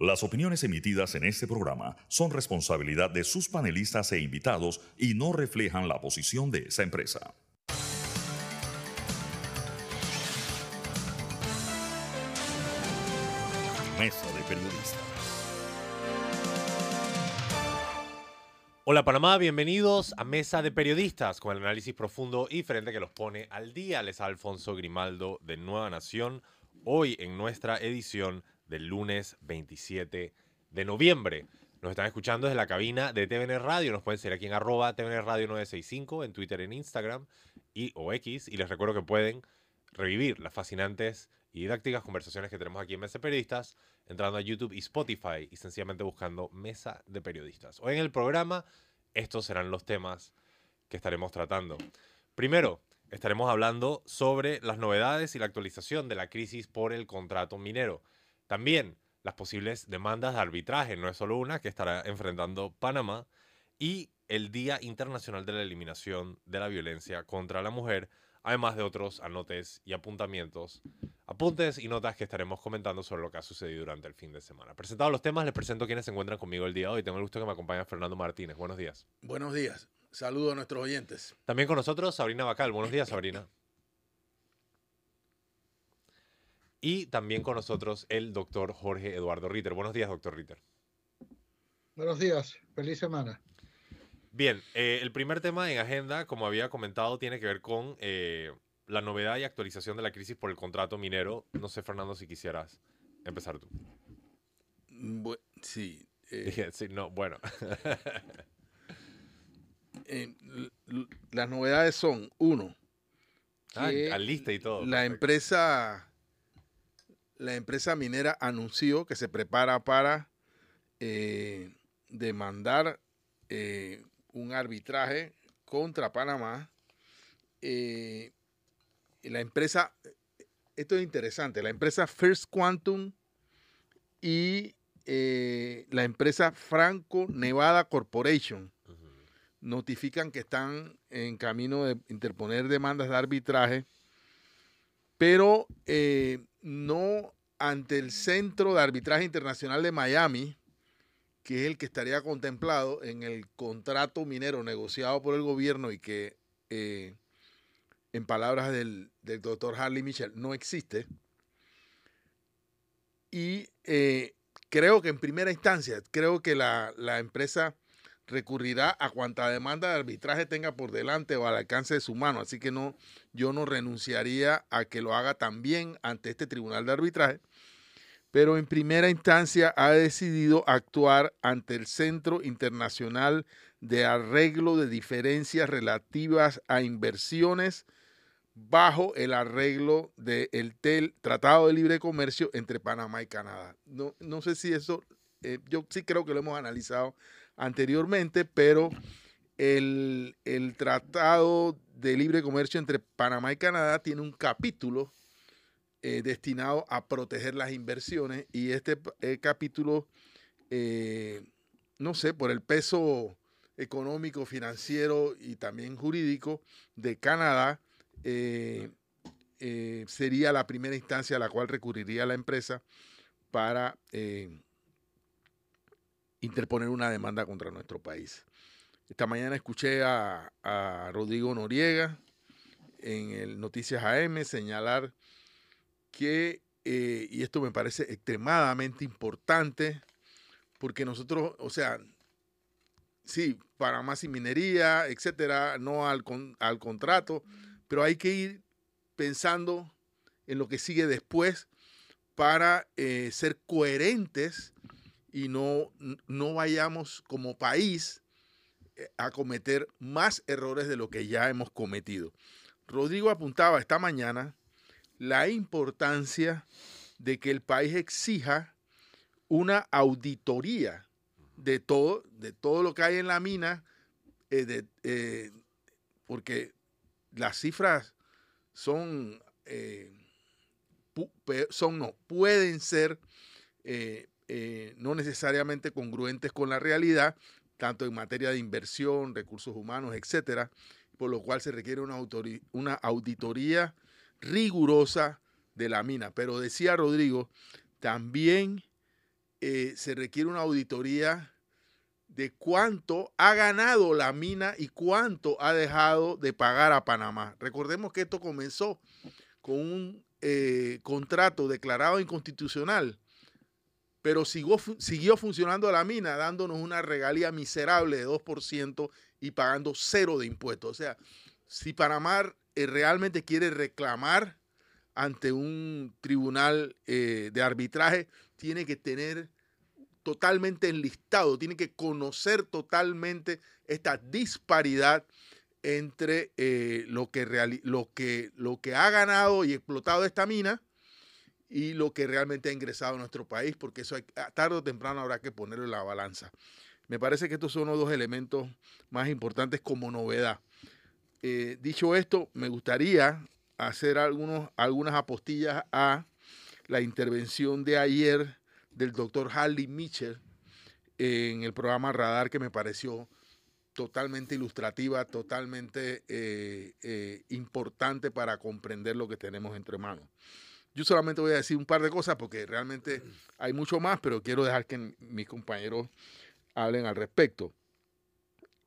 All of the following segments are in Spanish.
Las opiniones emitidas en este programa son responsabilidad de sus panelistas e invitados y no reflejan la posición de esa empresa. Mesa de Periodistas. Hola Panamá, bienvenidos a Mesa de Periodistas con el análisis profundo y frente que los pone al día. Les Alfonso Grimaldo de Nueva Nación, hoy en nuestra edición del lunes 27 de noviembre. Nos están escuchando desde la cabina de TVN Radio. Nos pueden seguir aquí en arroba TVN Radio 965 en Twitter, en Instagram y o X. Y les recuerdo que pueden revivir las fascinantes y didácticas conversaciones que tenemos aquí en Mesa de Periodistas entrando a YouTube y Spotify y sencillamente buscando Mesa de Periodistas. Hoy en el programa estos serán los temas que estaremos tratando. Primero, estaremos hablando sobre las novedades y la actualización de la crisis por el contrato minero. También las posibles demandas de arbitraje, no es solo una que estará enfrentando Panamá, y el Día Internacional de la Eliminación de la Violencia contra la Mujer, además de otros anotes y apuntamientos, apuntes y notas que estaremos comentando sobre lo que ha sucedido durante el fin de semana. Presentados los temas, les presento quienes se encuentran conmigo el día de hoy. Tengo el gusto que me acompañe Fernando Martínez. Buenos días. Buenos días. Saludos a nuestros oyentes. También con nosotros Sabrina Bacal. Buenos días, Sabrina. Y también con nosotros el doctor Jorge Eduardo Ritter. Buenos días, doctor Ritter. Buenos días, feliz semana. Bien, eh, el primer tema en agenda, como había comentado, tiene que ver con eh, la novedad y actualización de la crisis por el contrato minero. No sé, Fernando, si quisieras empezar tú. Bu- sí. eh, sí, no, bueno. eh, las novedades son, uno, Ah, lista y todo. la perfecto. empresa, la empresa minera anunció que se prepara para eh, demandar eh, un arbitraje contra Panamá. Eh, la empresa, esto es interesante, la empresa First Quantum y la empresa Franco Nevada Corporation notifican que están en camino de interponer demandas de arbitraje, pero eh, no ante el Centro de Arbitraje Internacional de Miami, que es el que estaría contemplado en el contrato minero negociado por el gobierno y que, eh, en palabras del, doctor Harley Michel, no existe. Y eh, creo que en primera instancia, creo que la empresa recurrirá a cuanta demanda de arbitraje tenga por delante o al alcance de su mano. Así que no, yo no renunciaría a que lo haga también ante este tribunal de arbitraje. Pero en primera instancia ha decidido actuar ante el Centro Internacional de Arreglo de Diferencias Relativas a Inversiones bajo el arreglo del TEL, Tratado de Libre Comercio entre Panamá y Canadá. No, no sé si eso, eh, yo sí creo que lo hemos analizado anteriormente, pero el, el Tratado de Libre Comercio entre Panamá y Canadá tiene un capítulo eh, destinado a proteger las inversiones y este eh, capítulo, eh, no sé, por el peso económico, financiero y también jurídico de Canadá, sería la primera instancia a la cual recurriría la empresa para interponer una demanda contra nuestro país. Esta mañana escuché a, Rodrigo Noriega en el Noticias AM señalar que, eh, y esto me parece extremadamente importante, porque nosotros, o sea, sí, para más y minería, etcétera, no al, con- al contrato, pero hay que ir pensando en lo que sigue después para eh, ser coherentes y no, no vayamos como país eh, a cometer más errores de lo que ya hemos cometido. Rodrigo apuntaba esta mañana la importancia de que el país exija una auditoría de todo, de todo lo que hay en la mina, eh, eh, porque las cifras son, son no, pueden ser eh, no necesariamente congruentes con la realidad, tanto en materia de inversión, recursos humanos, etcétera, por lo cual se requiere una auditoría rigurosa de la mina. Pero decía Rodrigo, también eh, se requiere una auditoría de cuánto ha ganado la mina y cuánto ha dejado de pagar a Panamá. Recordemos que esto comenzó con un eh, contrato declarado inconstitucional, pero siguió, siguió funcionando la mina dándonos una regalía miserable de 2% y pagando cero de impuestos. O sea, si Panamá eh, realmente quiere reclamar ante un tribunal eh, de arbitraje, tiene que tener totalmente enlistado, tiene que conocer totalmente esta disparidad entre eh, lo, que lo, que, lo que ha ganado y explotado esta mina y lo que realmente ha ingresado a nuestro país, porque eso tarde o temprano habrá que ponerlo en la balanza. Me parece que estos son los dos elementos más importantes como novedad. Eh, dicho esto, me gustaría hacer algunos, algunas apostillas a la intervención de ayer del doctor Harley Mitchell en el programa Radar que me pareció totalmente ilustrativa, totalmente eh, eh, importante para comprender lo que tenemos entre manos. Yo solamente voy a decir un par de cosas porque realmente hay mucho más, pero quiero dejar que mis compañeros hablen al respecto.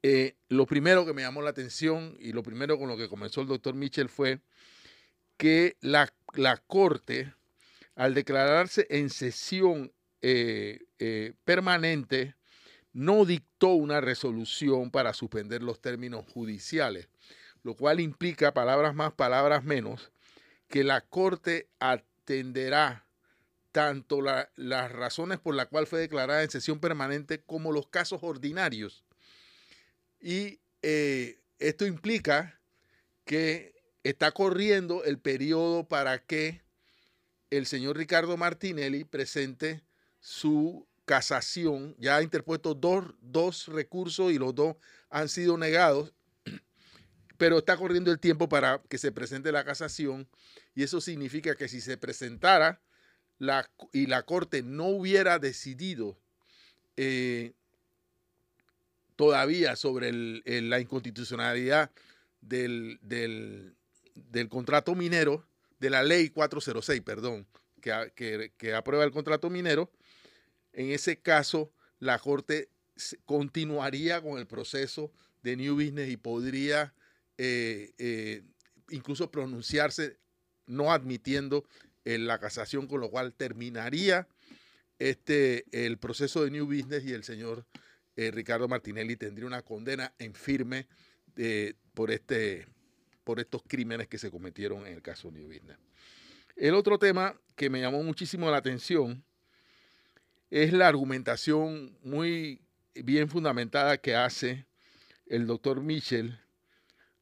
Eh, lo primero que me llamó la atención y lo primero con lo que comenzó el doctor Mitchell fue que la, Corte, al declararse en sesión eh, eh, permanente, no dictó una resolución para suspender los términos judiciales, lo cual implica, palabras más, palabras menos, que la Corte atenderá tanto las razones por las cuales fue declarada en sesión permanente como los casos ordinarios y eh, esto implica que está corriendo el periodo para que el señor Ricardo Martinelli presente su casación. Ya ha interpuesto dos, dos recursos y los dos han sido negados, pero está corriendo el tiempo para que se presente la casación y eso significa que si se presentara la, y la Corte no hubiera decidido eh, todavía sobre la inconstitucionalidad del, contrato minero, de la ley 406, perdón, que, que, aprueba el contrato minero, en ese caso la Corte continuaría con el proceso de New Business y podría eh, eh, incluso pronunciarse no admitiendo en la casación, con lo cual terminaría este, el proceso de New Business y el señor eh, Ricardo Martinelli tendría una condena en firme eh, por, este, por estos crímenes que se cometieron en el caso New Business. El otro tema que me llamó muchísimo la atención es la argumentación muy bien fundamentada que hace el doctor Michel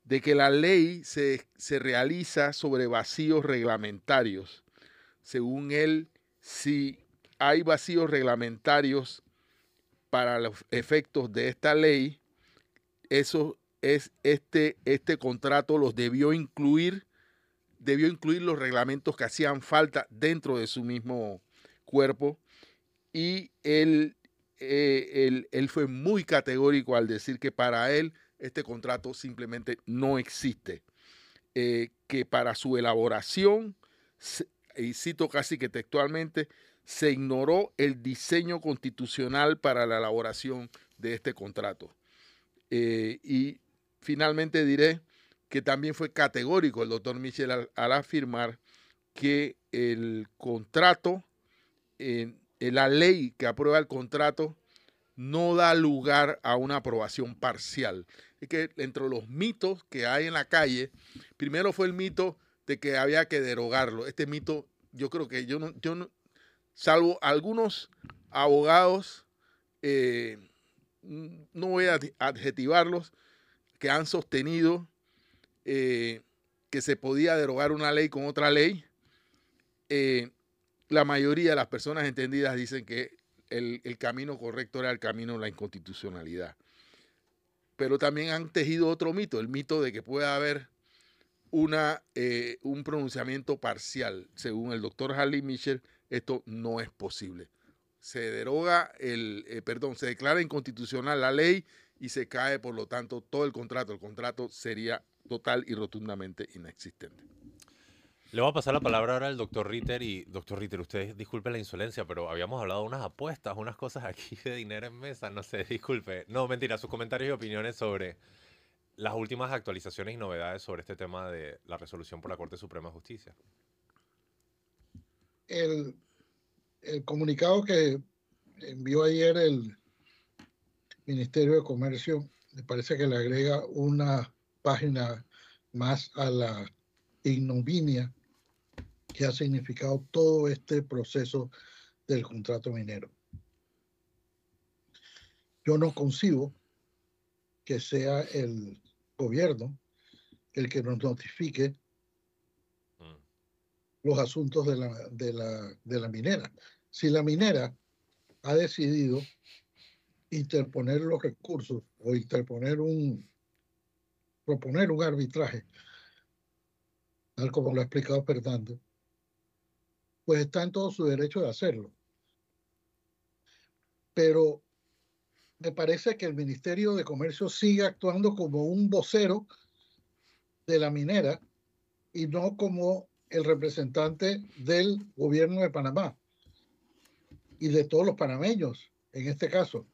de que la ley se, se, realiza sobre vacíos reglamentarios. Según él, si hay vacíos reglamentarios para los efectos de esta ley, eso es este, este contrato los debió incluir, debió incluir los reglamentos que hacían falta dentro de su mismo cuerpo y él, eh, él, fue muy categórico al decir que para él este contrato simplemente no existe, eh, que para su elaboración, y cito casi que textualmente, se ignoró el diseño constitucional para la elaboración de este contrato. Eh, y finalmente diré que también fue categórico el doctor Michel al, afirmar que el contrato, la ley que aprueba el contrato, no da lugar a una aprobación parcial. Que entre los mitos que hay en la calle, primero fue el mito de que había que derogarlo. Este mito, yo creo que yo no, yo no, salvo algunos abogados, eh, no voy a adjetivarlos, que han sostenido eh, que se podía derogar una ley con otra ley. Eh, la mayoría de las personas entendidas dicen que el, camino correcto era el camino de la inconstitucionalidad. Pero también han tejido otro mito, el mito de que puede haber una, un pronunciamiento parcial, según el doctor Harley Mitchell, esto no es posible. Se deroga el, eh, perdón, se declara inconstitucional la ley y se cae, por lo tanto, todo el contrato. El contrato sería total y rotundamente inexistente. Le voy a pasar la palabra ahora al doctor Ritter y, doctor Ritter, usted disculpe la insolencia, pero habíamos hablado de unas apuestas, unas cosas aquí de dinero en mesa, no sé, disculpe. No, mentira, sus comentarios y opiniones sobre las últimas actualizaciones y novedades sobre este tema de la resolución por la Corte Suprema de Justicia. El, el comunicado que envió ayer el Ministerio de Comercio me parece que le agrega una página más a la ignominia que ha significado todo este proceso del contrato minero. Yo no concibo que sea el gobierno el que nos notifique mm. los asuntos de la, de, la, de la minera. Si la minera ha decidido interponer los recursos o interponer un, proponer un arbitraje, tal como lo ha explicado Fernando, pues está en todo su derecho de hacerlo. Pero me parece que el Ministerio de Comercio sigue actuando como un vocero de la minera y no como el representante del gobierno de Panamá y de todos los panameños en este caso.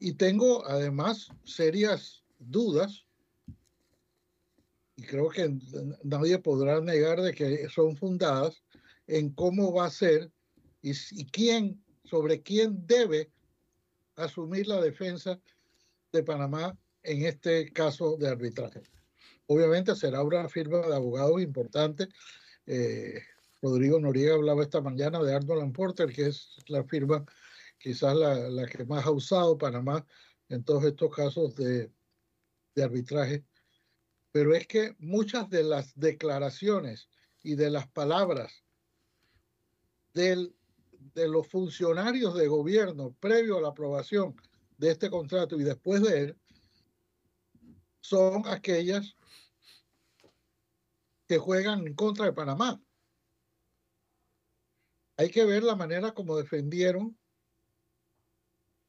Y tengo además serias dudas, y creo que nadie podrá negar de que son fundadas, en cómo va a ser y, quién, sobre quién debe asumir la defensa de Panamá en este caso de arbitraje. Obviamente será una firma de abogados importante. Eh, Rodrigo Noriega hablaba esta mañana de Arnold Porter, que es la firma quizás la, la, que más ha usado Panamá en todos estos casos de, de arbitraje. Pero es que muchas de las declaraciones y de las palabras de los funcionarios de gobierno previo a la aprobación de este contrato y después de él son aquellas que juegan en contra de Panamá. Hay que ver la manera como defendieron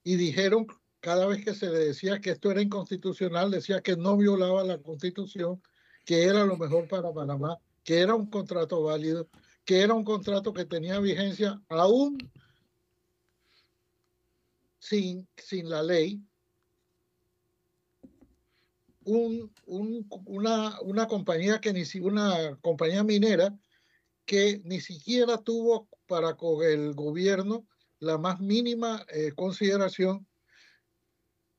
y dijeron cada vez que se le decía que esto era inconstitucional, decía que no violaba la constitución, que era lo mejor para Panamá, que era un contrato válido, que era un contrato que tenía vigencia aún sin, sin la ley, un, un, una, una, compañía que ni una compañía minera que ni siquiera tuvo para con el gobierno la más mínima eh, consideración.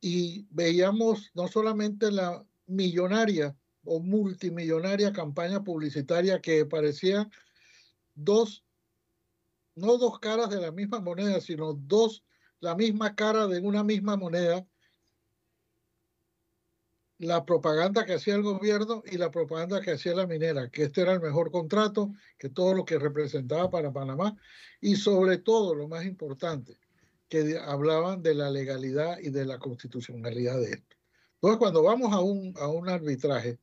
Y veíamos no solamente la millonaria o multimillonaria campaña publicitaria que parecía dos, no dos caras de la misma moneda, sino dos, la misma cara de una misma moneda, la propaganda que hacía el gobierno y la propaganda que hacía la minera, que este era el mejor contrato, que todo lo que representaba para Panamá y sobre todo, lo más importante, que hablaban de la legalidad y de la constitucionalidad de esto. Entonces, cuando vamos a un, a un arbitraje,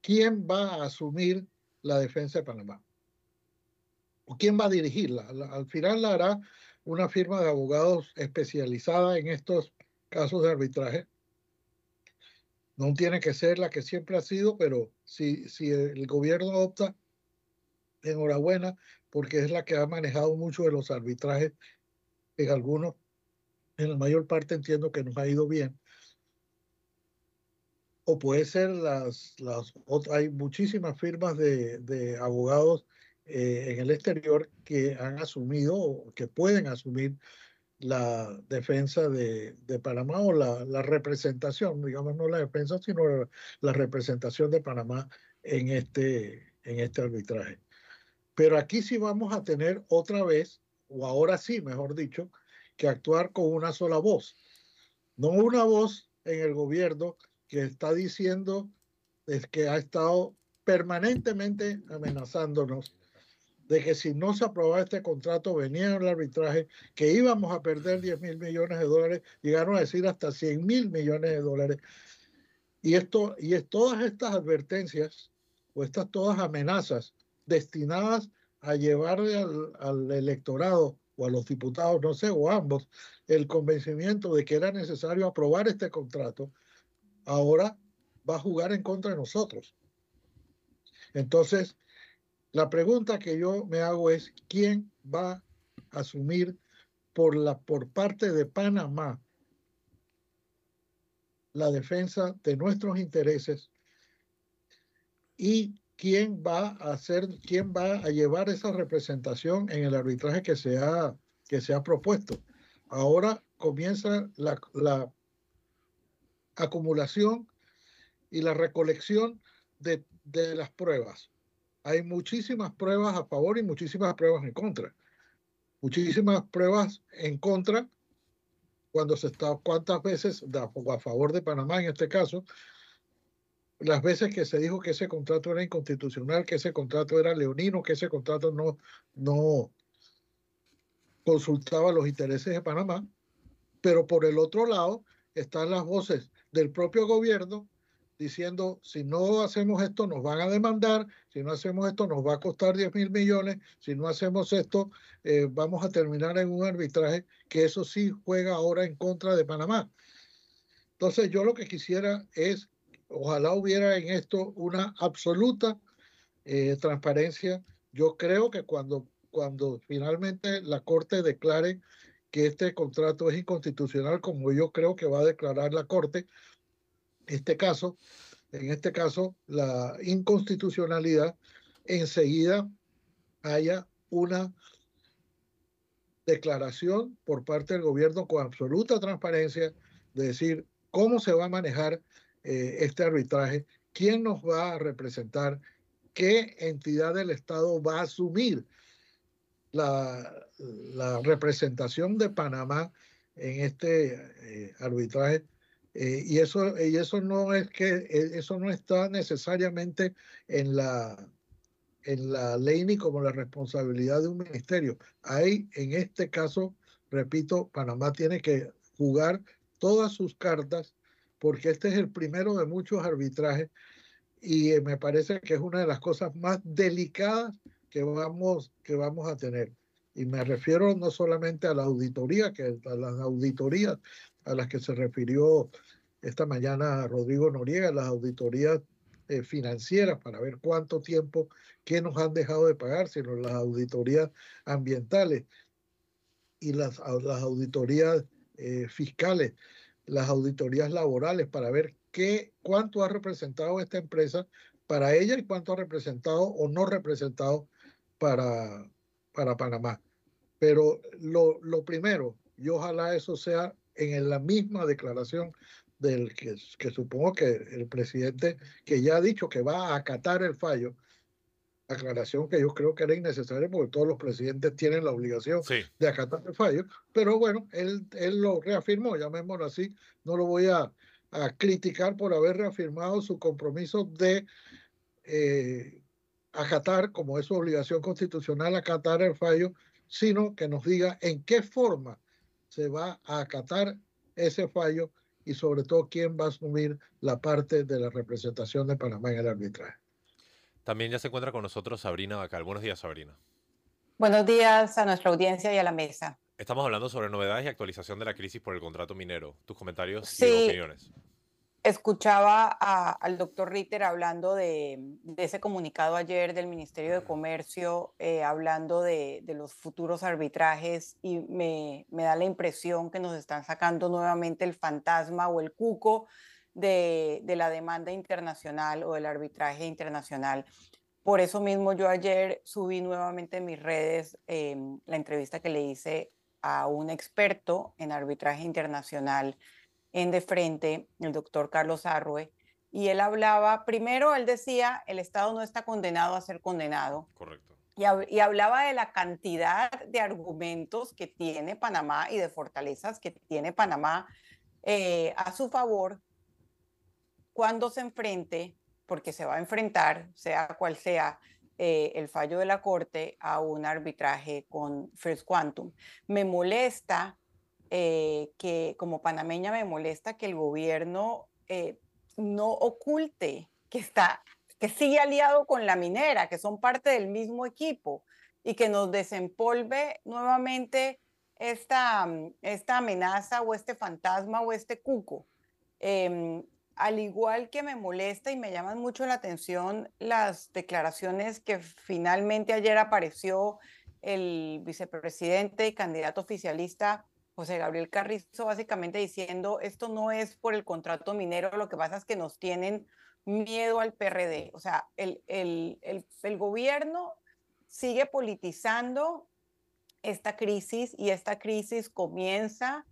¿quién va a asumir la defensa de Panamá? Quién va a dirigirla. Al final la hará una firma de abogados especializada en estos casos de arbitraje. No tiene que ser la que siempre ha sido, pero si, si el gobierno opta, enhorabuena, porque es la que ha manejado mucho de los arbitrajes en algunos, en la mayor parte entiendo que nos ha ido bien. O puede ser las, las hay muchísimas firmas de, de abogados eh, en el exterior que han asumido o que pueden asumir la defensa de, de Panamá o la, la, representación, digamos no la defensa, sino la, representación de Panamá en este, en este arbitraje. Pero aquí sí vamos a tener otra vez, o ahora sí, mejor dicho, que actuar con una sola voz. No una voz en el gobierno que está diciendo es que ha estado permanentemente amenazándonos de que si no se aprobaba este contrato, venía el arbitraje, que íbamos a perder 10 mil millones de dólares, llegaron a decir hasta 100 mil millones de dólares. Y, esto, y todas estas advertencias o estas todas amenazas destinadas a llevarle al electorado o a los diputados, no sé, o ambos, el convencimiento de que era necesario aprobar este contrato, ahora va a jugar en contra de nosotros. Entonces, La pregunta que yo me hago es, ¿quién va a asumir por, la, por parte de Panamá la defensa de nuestros intereses y quién va a hacer, quién va a llevar esa representación en el arbitraje que se ha, que se propuesto. Ahora comienza la, la acumulación y la recolección de, de las pruebas. Hay muchísimas pruebas a favor y muchísimas pruebas en contra. Muchísimas pruebas en contra cuando se está, cuántas veces a favor de Panamá en este caso, las veces que se dijo que ese contrato era inconstitucional, que ese contrato era leonino, que ese contrato no, no consultaba los intereses de Panamá, pero por el otro lado están las voces del propio gobierno diciendo, si no hacemos esto nos van a demandar, si no hacemos esto nos va a costar 10 mil millones, si no hacemos esto eh, vamos a terminar en un arbitraje que eso sí juega ahora en contra de Panamá. Entonces yo lo que quisiera es, ojalá hubiera en esto una absoluta eh, transparencia. Yo creo que cuando, cuando finalmente la Corte declare que este contrato es inconstitucional, como yo creo que va a declarar la Corte, este caso, en este caso, la inconstitucionalidad, enseguida haya una declaración por parte del gobierno con absoluta transparencia de decir cómo se va a manejar eh, este arbitraje, quién nos va a representar, qué entidad del Estado va a asumir la, la representación de Panamá en este eh, arbitraje eh, y, eso, y eso no es que eh, eso no está necesariamente en la, en la ley ni como la responsabilidad de un ministerio. Hay, en este caso, repito, Panamá tiene que jugar todas sus cartas porque este es el primero de muchos arbitrajes y eh, me parece que es una de las cosas más delicadas que vamos, que vamos a tener. Y me refiero no solamente a la auditoría, que a las auditorías a las que se refirió esta mañana Rodrigo Noriega, las auditorías eh, financieras para ver cuánto tiempo, qué nos han dejado de pagar, sino las auditorías ambientales y las, las auditorías eh, fiscales, las auditorías laborales para ver qué, cuánto ha representado esta empresa para ella y cuánto ha representado o no representado para, para Panamá. Pero lo, lo primero, y ojalá eso sea en la misma declaración del que, que, supongo que el presidente, que ya ha dicho que va a acatar el fallo, aclaración que yo creo que era innecesaria porque todos los presidentes tienen la obligación de acatar el fallo, pero bueno, él, él lo reafirmó, llamémoslo así, no lo voy a, a criticar por haber reafirmado su compromiso de eh, acatar, como es su obligación constitucional, acatar el fallo, sino que nos diga en qué forma se va a acatar ese fallo y sobre todo quién va a asumir la parte de la representación de Panamá en el arbitraje. También ya se encuentra con nosotros Sabrina Bacal. Buenos días, Sabrina. Buenos días a nuestra audiencia y a la mesa. Estamos hablando sobre novedades y actualización de la crisis por el contrato minero. Tus comentarios y opiniones escuchaba al doctor Ritter hablando de, ese comunicado ayer del Ministerio de Comercio, eh, hablando de, los futuros arbitrajes y me, da la impresión que nos están sacando nuevamente el fantasma o el cuco de, la demanda internacional o del arbitraje internacional. Por eso mismo yo ayer subí nuevamente en mis redes em, la entrevista que le hice a un experto en arbitraje internacional en De Frente, el doctor Carlos Arrue, y él hablaba, primero él decía, el Estado no está condenado a ser condenado. Correcto. Y, y, hablaba de la cantidad de argumentos que tiene Panamá y de fortalezas que tiene Panamá eh, a su favor cuando se enfrente, porque se va a enfrentar, sea cual sea eh, el fallo de la Corte, a un arbitraje con First Quantum. Me molesta eh, que como panameña me molesta que el gobierno eh, no oculte que está que sigue aliado con la minera, que son parte del mismo equipo y que nos desempolve nuevamente esta, esta amenaza o este fantasma o este cuco. Em, al igual que me molesta y me llaman mucho la atención las declaraciones que finalmente ayer apareció el vicepresidente y candidato oficialista José Gabriel Carrizo, básicamente diciendo, esto no es por el contrato minero, lo que pasa es que nos tienen miedo al PRD. O sea, el, el, el, el gobierno sigue politizando esta crisis y esta crisis comienza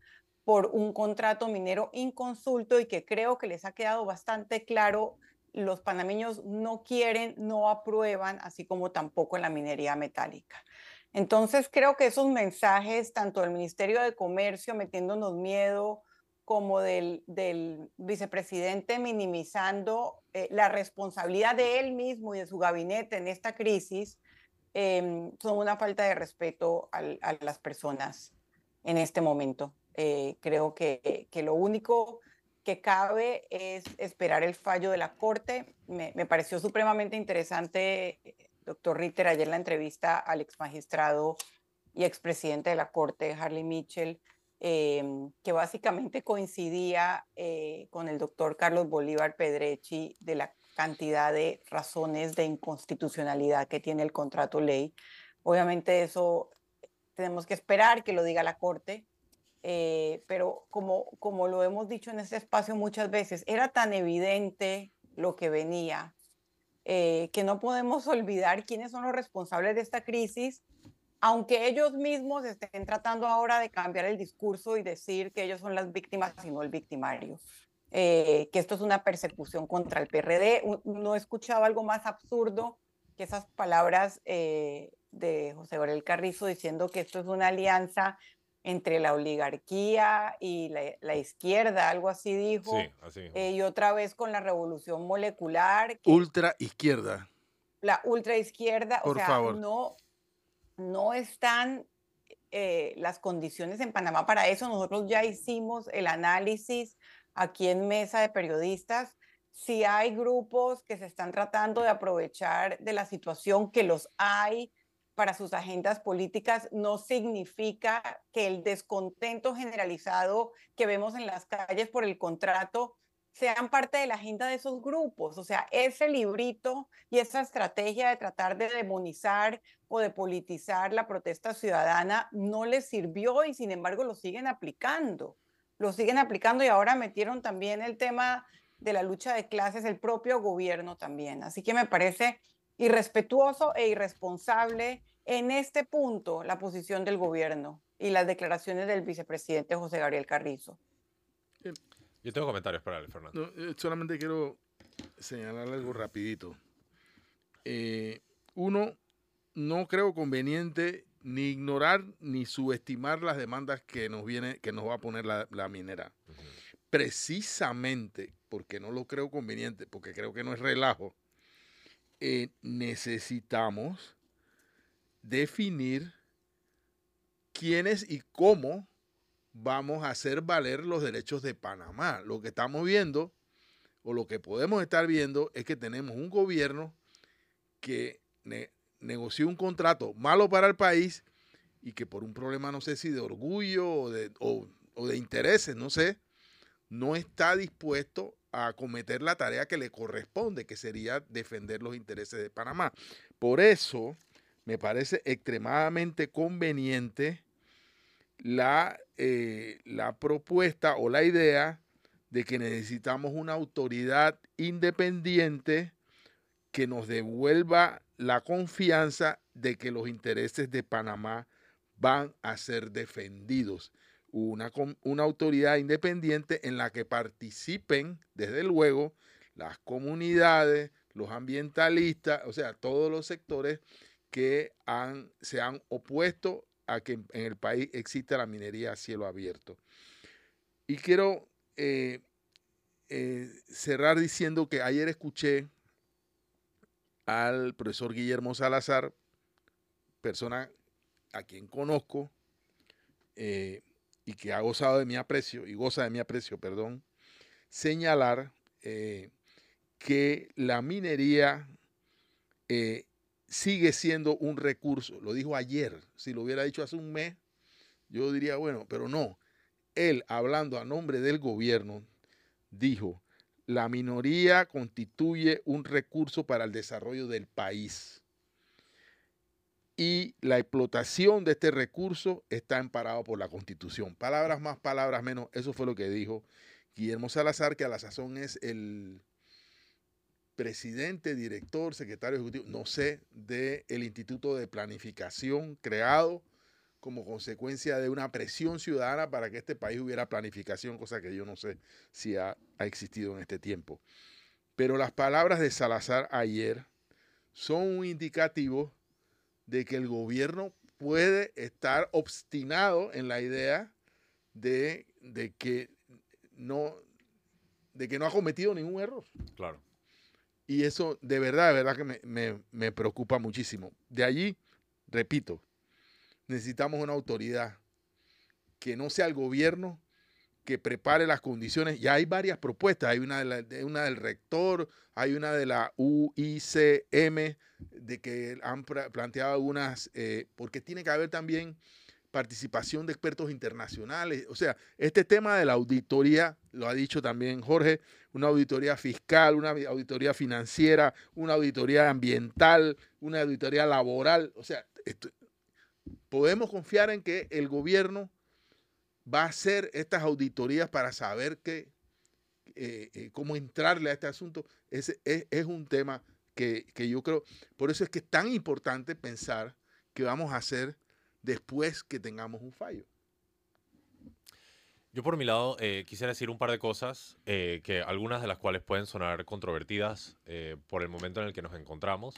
por un contrato minero inconsulto y que creo que les ha quedado bastante claro, los panameños no quieren, no aprueban, así como tampoco en la minería metálica. Entonces creo que esos mensajes, tanto del Ministerio de Comercio metiéndonos miedo, como del, vicepresidente minimizando eh, la responsabilidad de él mismo y de su gabinete en esta crisis, eh, son una falta de respeto a las personas en este momento. Eh, creo que, lo único que cabe es esperar el fallo de la Corte. Me, me pareció supremamente interesante, doctor Ritter, ayer la entrevista al ex magistrado y expresidente de la Corte, Harley Mitchell, eh, que básicamente coincidía eh, con el doctor Carlos Bolívar Pedrechi de la cantidad de razones de inconstitucionalidad que tiene el contrato ley. Obviamente eso tenemos que esperar que lo diga la Corte, eh, pero como, como lo hemos dicho en este espacio muchas veces, era tan evidente lo que venía eh, que no podemos olvidar quiénes son los responsables de esta crisis, aunque ellos mismos estén tratando ahora de cambiar el discurso y decir que ellos son las víctimas y no el victimario. Eh, que esto es una persecución contra el PRD. No escuchaba algo más absurdo que esas palabras eh, de José Gabriel Carrizo diciendo que esto es una alianza entre la oligarquía y la, la izquierda, algo así dijo. Sí, así. Eh, y otra vez con la revolución molecular. Que ultra izquierda. La ultra izquierda, Por o sea, favor. no, no están eh, las condiciones en Panamá para eso. Nosotros ya hicimos el análisis aquí en Mesa de Periodistas. Si hay grupos que se están tratando de aprovechar de la situación, que los hay, para sus agendas políticas no significa que el descontento generalizado que vemos en las calles por el contrato sean parte de la agenda de esos grupos. O sea, ese librito y esa estrategia de tratar de demonizar o de politizar la protesta ciudadana no les sirvió y sin embargo lo siguen aplicando. Lo siguen aplicando y ahora metieron también el tema de la lucha de clases, el propio gobierno también. Así que me parece irrespetuoso e irresponsable en este punto la posición del gobierno y las declaraciones del vicepresidente José Gabriel Carrizo. Yo tengo comentarios para él, Fernando. No, eh, solamente quiero señalar algo rapidito. Eh, uno, no creo conveniente ni ignorar ni subestimar las demandas que nos viene, que nos va a poner la, la minera. Precisamente porque no lo creo conveniente, porque creo que no es relajo, eh, necesitamos definir quiénes y cómo vamos a hacer valer los derechos de Panamá. Lo que estamos viendo, o lo que podemos estar viendo, es que tenemos un gobierno que ne- negoció un contrato malo para el país y que por un problema, no sé si de orgullo o de, o de intereses, no sé, no está dispuesto a acometer la tarea que le corresponde, que sería defender los intereses de Panamá. Por eso me parece extremadamente conveniente la, eh, la propuesta o la idea de que necesitamos una autoridad independiente que nos devuelva la confianza de que los intereses de Panamá van a ser defendidos. Una, una autoridad independiente en la que participen, desde luego, las comunidades, los ambientalistas, o sea, todos los sectores que han, se han opuesto a que en el país exista la minería a cielo abierto. Y quiero eh, eh, cerrar diciendo que ayer escuché al profesor Guillermo Salazar, persona a quien conozco eh, y que ha gozado de mi aprecio, y goza de mi aprecio, perdón, señalar que la minería sigue siendo un recurso. Lo dijo ayer. Si lo hubiera dicho hace un mes, yo diría, bueno, pero no. Él, hablando a nombre del gobierno, dijo, la minoría constituye un recurso para el desarrollo del país. Y la explotación de este recurso está emparado por la Constitución. Palabras más, palabras menos. Eso fue lo que dijo Guillermo Salazar, que a la sazón es el presidente, director, secretario ejecutivo, no sé, del Instituto de Planificación creado como consecuencia de una presión ciudadana para que este país hubiera planificación, cosa que yo no sé si ha, existido en este tiempo. Pero las palabras de Salazar ayer son un indicativo de que el gobierno puede estar obstinado en la idea de, que no de que no ha cometido ningún error. Claro. Y eso de verdad, de verdad que me, me preocupa muchísimo. De allí, repito, necesitamos una autoridad que no sea el gobierno que prepare las condiciones. Ya hay varias propuestas. Hay una, de una del rector, hay una de la UICM, de que han planteado algunas, eh, porque tiene que haber también participación de expertos internacionales. O sea, este tema de la auditoría, lo ha dicho también Jorge, una auditoría fiscal, una auditoría financiera, una auditoría ambiental, una auditoría laboral. O sea, podemos confiar en que el gobierno va a hacer estas auditorías para saber que, eh, eh, cómo entrarle a este asunto. Ese es, un tema que, yo creo, por eso es que es tan importante pensar qué vamos a hacer después que tengamos un fallo. Yo por mi lado eh, quisiera decir un par de cosas, que algunas de las cuales pueden sonar controvertidas por el momento en el que nos encontramos.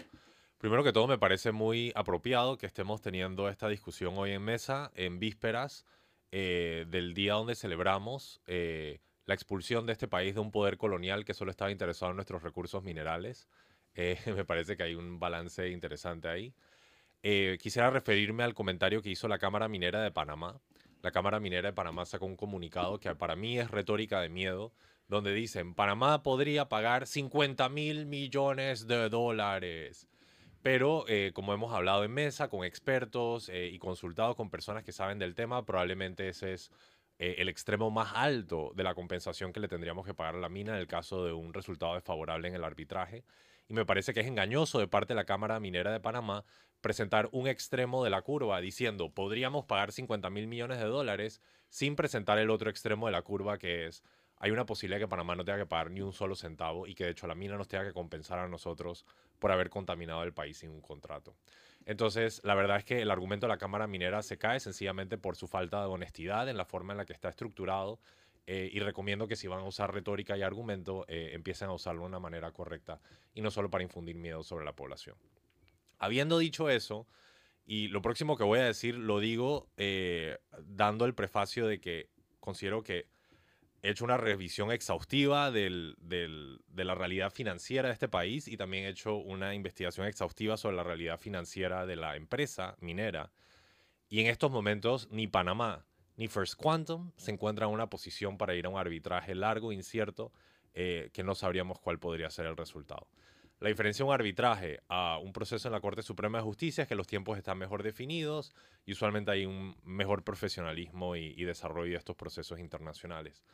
Primero que todo, me parece muy apropiado que estemos teniendo esta discusión hoy en mesa, en vísperas eh, del día donde celebramos eh, la expulsión de este país de un poder colonial que solo estaba interesado en nuestros recursos minerales. Eh, me parece que hay un balance interesante ahí. quisiera referirme al comentario que hizo la Cámara Minera de Panamá. La Cámara Minera de Panamá sacó un comunicado que para mí es retórica de miedo, donde dicen, Panamá podría pagar 50 mil millones de dólares pero eh, como hemos hablado en mesa con expertos eh, y consultado con personas que saben del tema, probablemente ese es eh, el extremo más alto de la compensación que le tendríamos que pagar a la mina en el caso de un resultado desfavorable en el arbitraje. Y me parece que es engañoso de parte de la Cámara Minera de Panamá presentar un extremo de la curva diciendo podríamos pagar 50 mil millones de dólares sin presentar el otro extremo de la curva que es hay una posibilidad que Panamá no tenga que pagar ni un solo centavo y que de hecho la mina nos tenga que compensar a nosotros por haber contaminado el país sin un contrato. Entonces, la verdad es que el argumento de la Cámara Minera se cae sencillamente por su falta de honestidad en la forma en la que está estructurado eh, y recomiendo que si van a usar retórica y argumento, eh, empiecen a usarlo de una manera correcta y no solo para infundir miedo sobre la población. Habiendo dicho eso, y lo próximo que voy a decir lo digo eh, dando el prefacio de que considero que he hecho una revisión exhaustiva de la realidad financiera de este país y también he hecho una investigación exhaustiva sobre la realidad financiera de la empresa minera. Y en estos momentos ni Panamá ni First Quantum se encuentran en una posición para ir a un arbitraje largo, incierto, eh, que no sabríamos cuál podría ser el resultado. La diferencia de un arbitraje a un proceso en la Corte Suprema de Justicia es que los tiempos están mejor definidos y usualmente hay un mejor profesionalismo y desarrollo de estos procesos internacionales.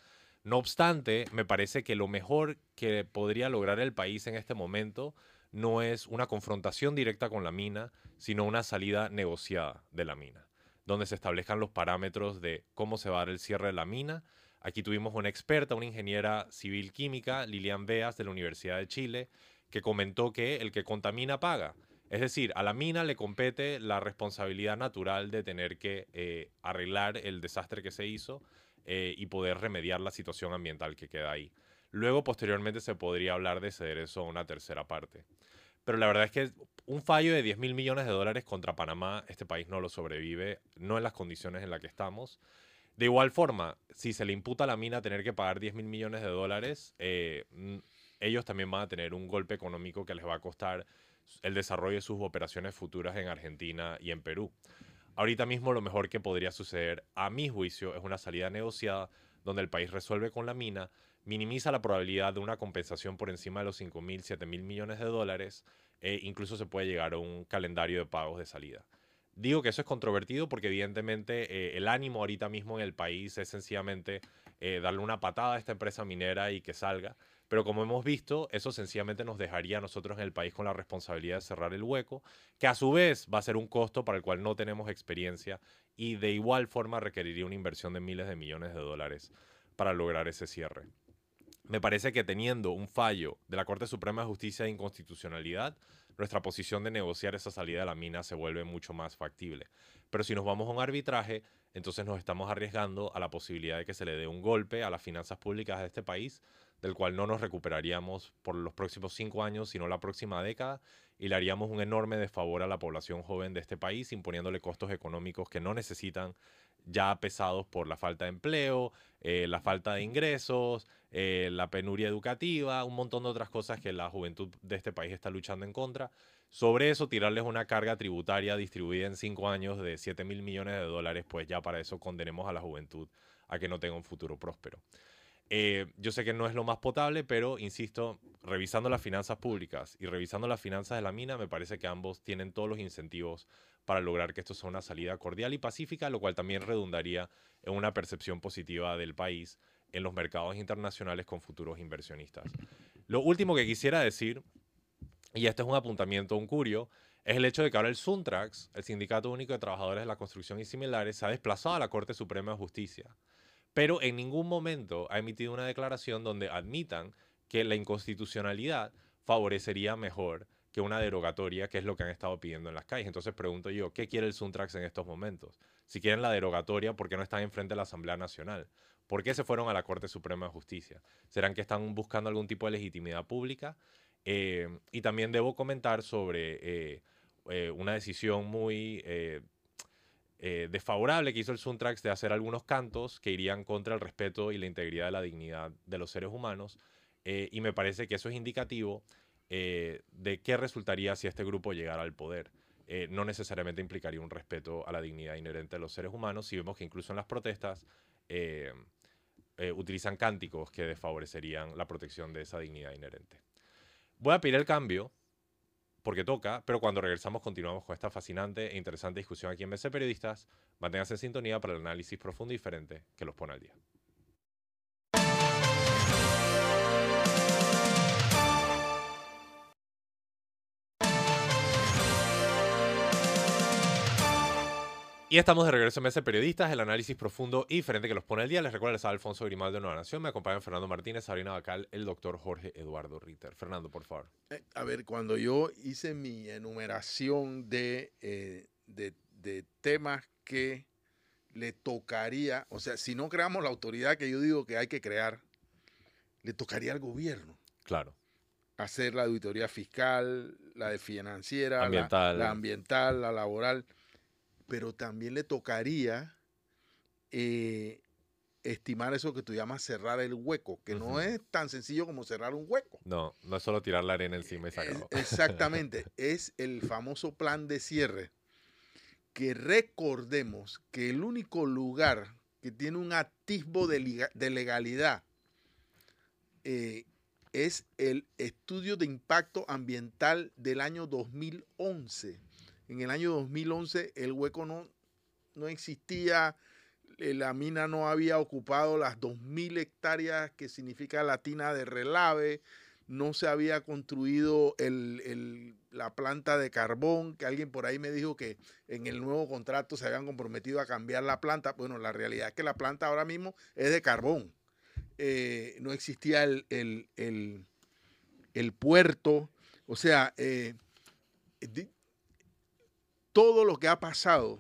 No obstante, me parece que lo mejor que podría lograr el país en este momento no es una confrontación directa con la mina, sino una salida negociada de la mina, donde se establezcan los parámetros de cómo se va a dar el cierre de la mina. Aquí tuvimos una experta, una ingeniera civil química, Lilian Beas, de la Universidad de Chile, que comentó que el que contamina paga. Es decir, a la mina le compete la responsabilidad natural de tener que eh, arreglar el desastre que se hizo eh, y poder remediar la situación ambiental que queda ahí. Luego, posteriormente, se podría hablar de ceder eso a una tercera parte. Pero la verdad es que un fallo de 10 mil millones de dólares contra Panamá, este país no lo sobrevive, no en las condiciones en las que estamos. De igual forma, si se le imputa a la mina tener que pagar 10 mil millones de dólares, eh, ellos también van a tener un golpe económico que les va a costar el desarrollo de sus operaciones futuras en Argentina y en Perú. Ahorita mismo lo mejor que podría suceder, a mi juicio, es una salida negociada donde el país resuelve con la mina, minimiza la probabilidad de una compensación por encima de los 5 mil, 7 mil millones de dólares e incluso se puede llegar a un calendario de pagos de salida. Digo que eso es controvertido porque evidentemente eh, el ánimo ahorita mismo en el país es sencillamente eh, darle una patada a esta empresa minera y que salga. Pero como hemos visto, eso sencillamente nos dejaría a nosotros en el país con la responsabilidad de cerrar el hueco, que a su vez va a ser un costo para el cual no tenemos experiencia y de igual forma requeriría una inversión de miles de millones de dólares para lograr ese cierre. Me parece que teniendo un fallo de la Corte Suprema de Justicia de inconstitucionalidad, nuestra posición de negociar esa salida de la mina se vuelve mucho más factible. Pero si nos vamos a un arbitraje, entonces nos estamos arriesgando a la posibilidad de que se le dé un golpe a las finanzas públicas de este país, del cual no nos recuperaríamos por los próximos cinco años, sino la próxima década, y le haríamos un enorme desfavor a la población joven de este país, imponiéndole costos económicos que no necesitan ya pesados por la falta de empleo, eh, la falta de ingresos, eh, la penuria educativa, un montón de otras cosas que la juventud de este país está luchando en contra. Sobre eso, tirarles una carga tributaria distribuida en cinco años de 7 mil millones de dólares, pues ya para eso condenemos a la juventud a que no tenga un futuro próspero. Eh, yo sé que no es lo más potable, pero insisto, revisando las finanzas públicas y revisando las finanzas de la mina, me parece que ambos tienen todos los incentivos para lograr que esto sea una salida cordial y pacífica, lo cual también redundaría en una percepción positiva del país en los mercados internacionales con futuros inversionistas. Lo último que quisiera decir, y este es un apuntamiento, un curio, es el hecho de que ahora el Suntrax, el Sindicato Único de Trabajadores de la Construcción y similares, se ha desplazado a la Corte Suprema de Justicia pero en ningún momento ha emitido una declaración donde admitan que la inconstitucionalidad favorecería mejor que una derogatoria, que es lo que han estado pidiendo en las calles. Entonces pregunto yo, ¿qué quiere el Suntrax en estos momentos? Si quieren la derogatoria, ¿por qué no están enfrente de la Asamblea Nacional? ¿Por qué se fueron a la Corte Suprema de Justicia? ¿Serán que están buscando algún tipo de legitimidad pública? Eh, y también debo comentar sobre eh, eh, una decisión muy eh, desfavorable que hizo el Suntrax de hacer algunos cantos que irían contra el respeto y la integridad de la dignidad de los seres humanos. Eh, y me parece que eso es indicativo eh, de qué resultaría si este grupo llegara al poder. no necesariamente implicaría un respeto a la dignidad inherente de los seres humanos, si vemos que incluso en las protestas utilizan cánticos que desfavorecerían la protección de esa dignidad inherente. Voy a pedir el cambio porque toca, pero cuando regresamos continuamos con esta fascinante e interesante discusión aquí en BC Periodistas. Manténganse en sintonía para el análisis profundo y diferente que los pone al día. Y estamos de regreso en Mesa Periodistas, el análisis profundo y diferente que los pone al día. Les recuerdo, les Alfonso Grimaldo de Nueva Nación. Me acompañan Fernando Martínez, Sabrina Bacal, el doctor Jorge Eduardo Ritter. Fernando, por favor. Eh, a ver, cuando yo hice mi enumeración de, eh, de, de temas que le tocaría, o sea, si no creamos la autoridad que yo digo que hay que crear, le tocaría al gobierno. Claro. Hacer la auditoría fiscal, la de financiera, ambiental. la ambiental, la laboral pero también le tocaría eh, estimar eso que tú llamas cerrar el hueco, que no es tan sencillo como cerrar un hueco. No, no es solo tirar la arena encima y sacarlo. Exactamente, es el famoso plan de cierre, que recordemos que el único lugar que tiene un atisbo de, legalidad eh, es el estudio de impacto ambiental del año 2011 en el año 2011 el hueco no, no existía, eh, la mina no había ocupado las 2.000 hectáreas que significa la tina de relave, no se había construido la planta de carbón, que alguien por ahí me dijo que en el nuevo contrato se habían comprometido a cambiar la planta. Bueno, la realidad es que la planta ahora mismo es de carbón. Eh, no existía el, puerto. O sea, eh, todo lo que ha pasado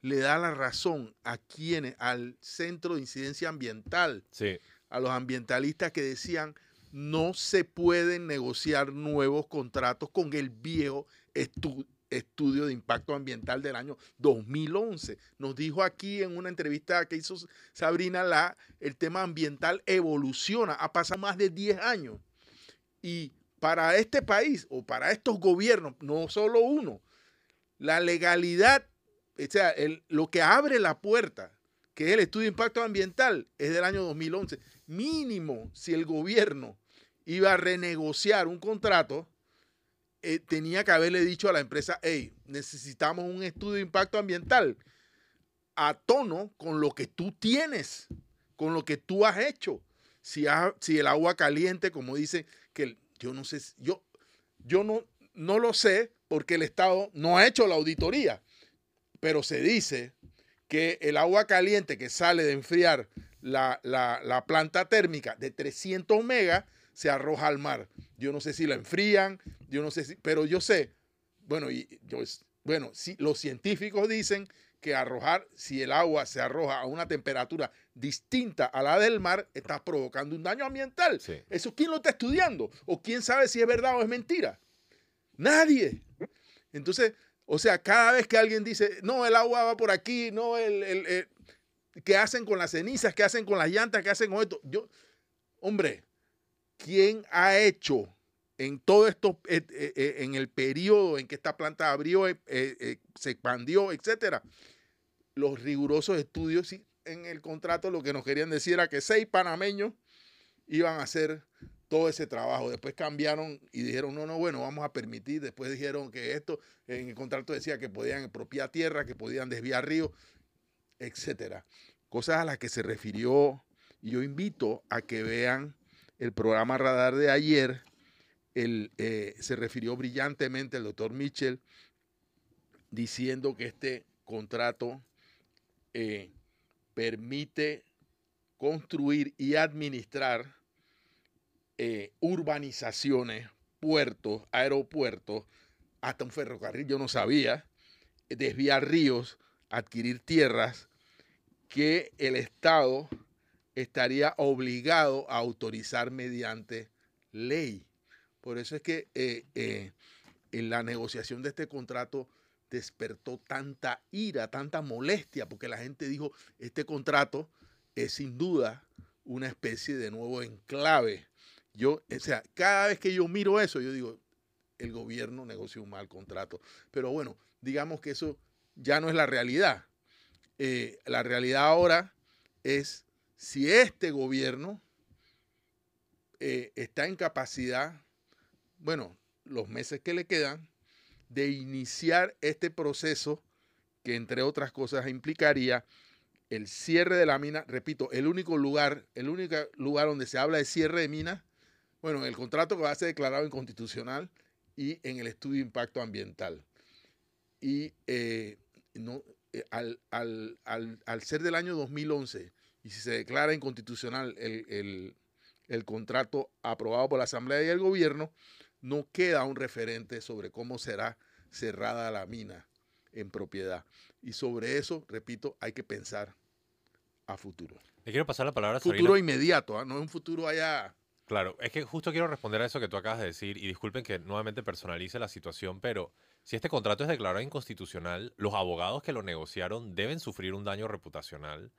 le da la razón a quienes, al Centro de Incidencia Ambiental, a los ambientalistas que decían no se pueden negociar nuevos contratos con el viejo estudio de impacto ambiental del año 2011. Nos dijo aquí en una entrevista que hizo Sabrina, la, el tema ambiental evoluciona, ha pasado más de 10 años. Y para este país o para estos gobiernos, no solo uno, la legalidad, o sea, lo que abre la puerta, que es el estudio de impacto ambiental, es del año 2011. Mínimo, si el gobierno iba a renegociar un contrato, eh, tenía que haberle dicho a la empresa, hey, necesitamos un estudio de impacto ambiental a tono con lo que tú tienes, con lo que tú has hecho. Si, el agua caliente, como dice, que yo no sé, yo, yo no, no lo sé porque el Estado no ha hecho la auditoría, pero se dice que el agua caliente que sale de enfriar la, la planta térmica de 300 megas se arroja al mar. Yo no sé si la enfrían, yo no sé si, pero yo sé, bueno, y yo, bueno, si los científicos dicen que arrojar, si el agua se arroja a una temperatura distinta a la del mar, está provocando un daño ambiental. ¿Eso quién lo está estudiando? ¿O quién sabe si es verdad o es mentira? Nadie. Entonces, o sea, cada vez que alguien dice, no, el agua va por aquí, no, el, el, ¿qué hacen con las cenizas? ¿Qué hacen con las llantas? ¿Qué hacen con esto? Yo, hombre, ¿quién ha hecho en todo esto, eh, eh, eh, en el periodo en que esta planta abrió, se expandió, etcétera? Los rigurosos estudios en el contrato lo que nos querían decir era que seis panameños iban a hacer todo ese trabajo. Después cambiaron y dijeron, no, no, bueno, vamos a permitir. Después dijeron que esto, en el contrato decía que podían expropiar tierra, que podían desviar ríos, etcétera. Cosas a las que se refirió. Y yo invito a que vean el programa Radar de ayer, el, eh, se refirió brillantemente el doctor Mitchell diciendo que este contrato eh, permite construir y administrar eh, urbanizaciones, puertos, aeropuertos, hasta un ferrocarril, yo no sabía, desviar ríos, adquirir tierras, que el Estado estaría obligado a autorizar mediante ley. Por eso es que eh, eh, en la negociación de este contrato despertó tanta ira, tanta molestia, porque la gente dijo, este contrato es sin duda una especie de nuevo enclave. Yo, o sea, cada vez que yo miro eso, yo digo, el gobierno negoció un mal contrato. Pero bueno, digamos que eso ya no es la realidad. Eh, la realidad ahora es si este gobierno eh, está en capacidad, bueno, los meses que le quedan, de iniciar este proceso que entre otras cosas implicaría el cierre de la mina, repito, el único lugar, el único lugar donde se habla de cierre de minas, bueno, en el contrato que va a ser declarado inconstitucional y en el estudio de impacto ambiental. Y eh, no, eh, al, al, al, ser del año 2011, y si se declara inconstitucional el, contrato aprobado por la Asamblea y el gobierno, no queda un referente sobre cómo será cerrada la mina en propiedad. Y sobre eso, repito, hay que pensar a futuro. Le quiero pasar la palabra a Futuro inmediato, ¿ah? no es un futuro allá. Claro, es que justo quiero responder a eso que tú acabas de decir y disculpen que nuevamente personalice la situación, pero si este contrato es declarado inconstitucional, los abogados que lo negociaron deben sufrir un daño reputacional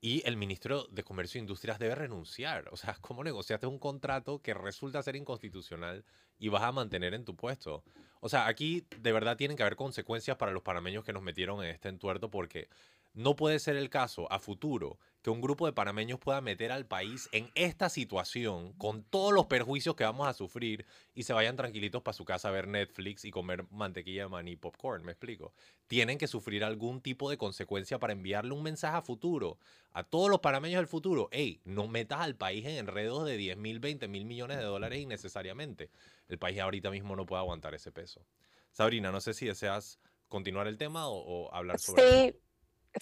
y el ministro de Comercio e Industrias debe renunciar. O sea, ¿cómo negociaste un contrato que resulta ser inconstitucional y vas a mantener en tu puesto? O sea, aquí de verdad tienen que haber consecuencias para los panameños que nos metieron en este entuerto porque no puede ser el caso a futuro que un grupo de panameños pueda meter al país en esta situación con todos los perjuicios que vamos a sufrir y se vayan tranquilitos para su casa a ver Netflix y comer mantequilla de maní y popcorn, me explico. Tienen que sufrir algún tipo de consecuencia para enviarle un mensaje a futuro, a todos los panameños del futuro. Hey, no metas al país en enredos de 10 mil, 20 mil millones de dólares innecesariamente. El país ahorita mismo no puede aguantar ese peso. Sabrina, no sé si deseas continuar el tema o, hablar sobre... Sí.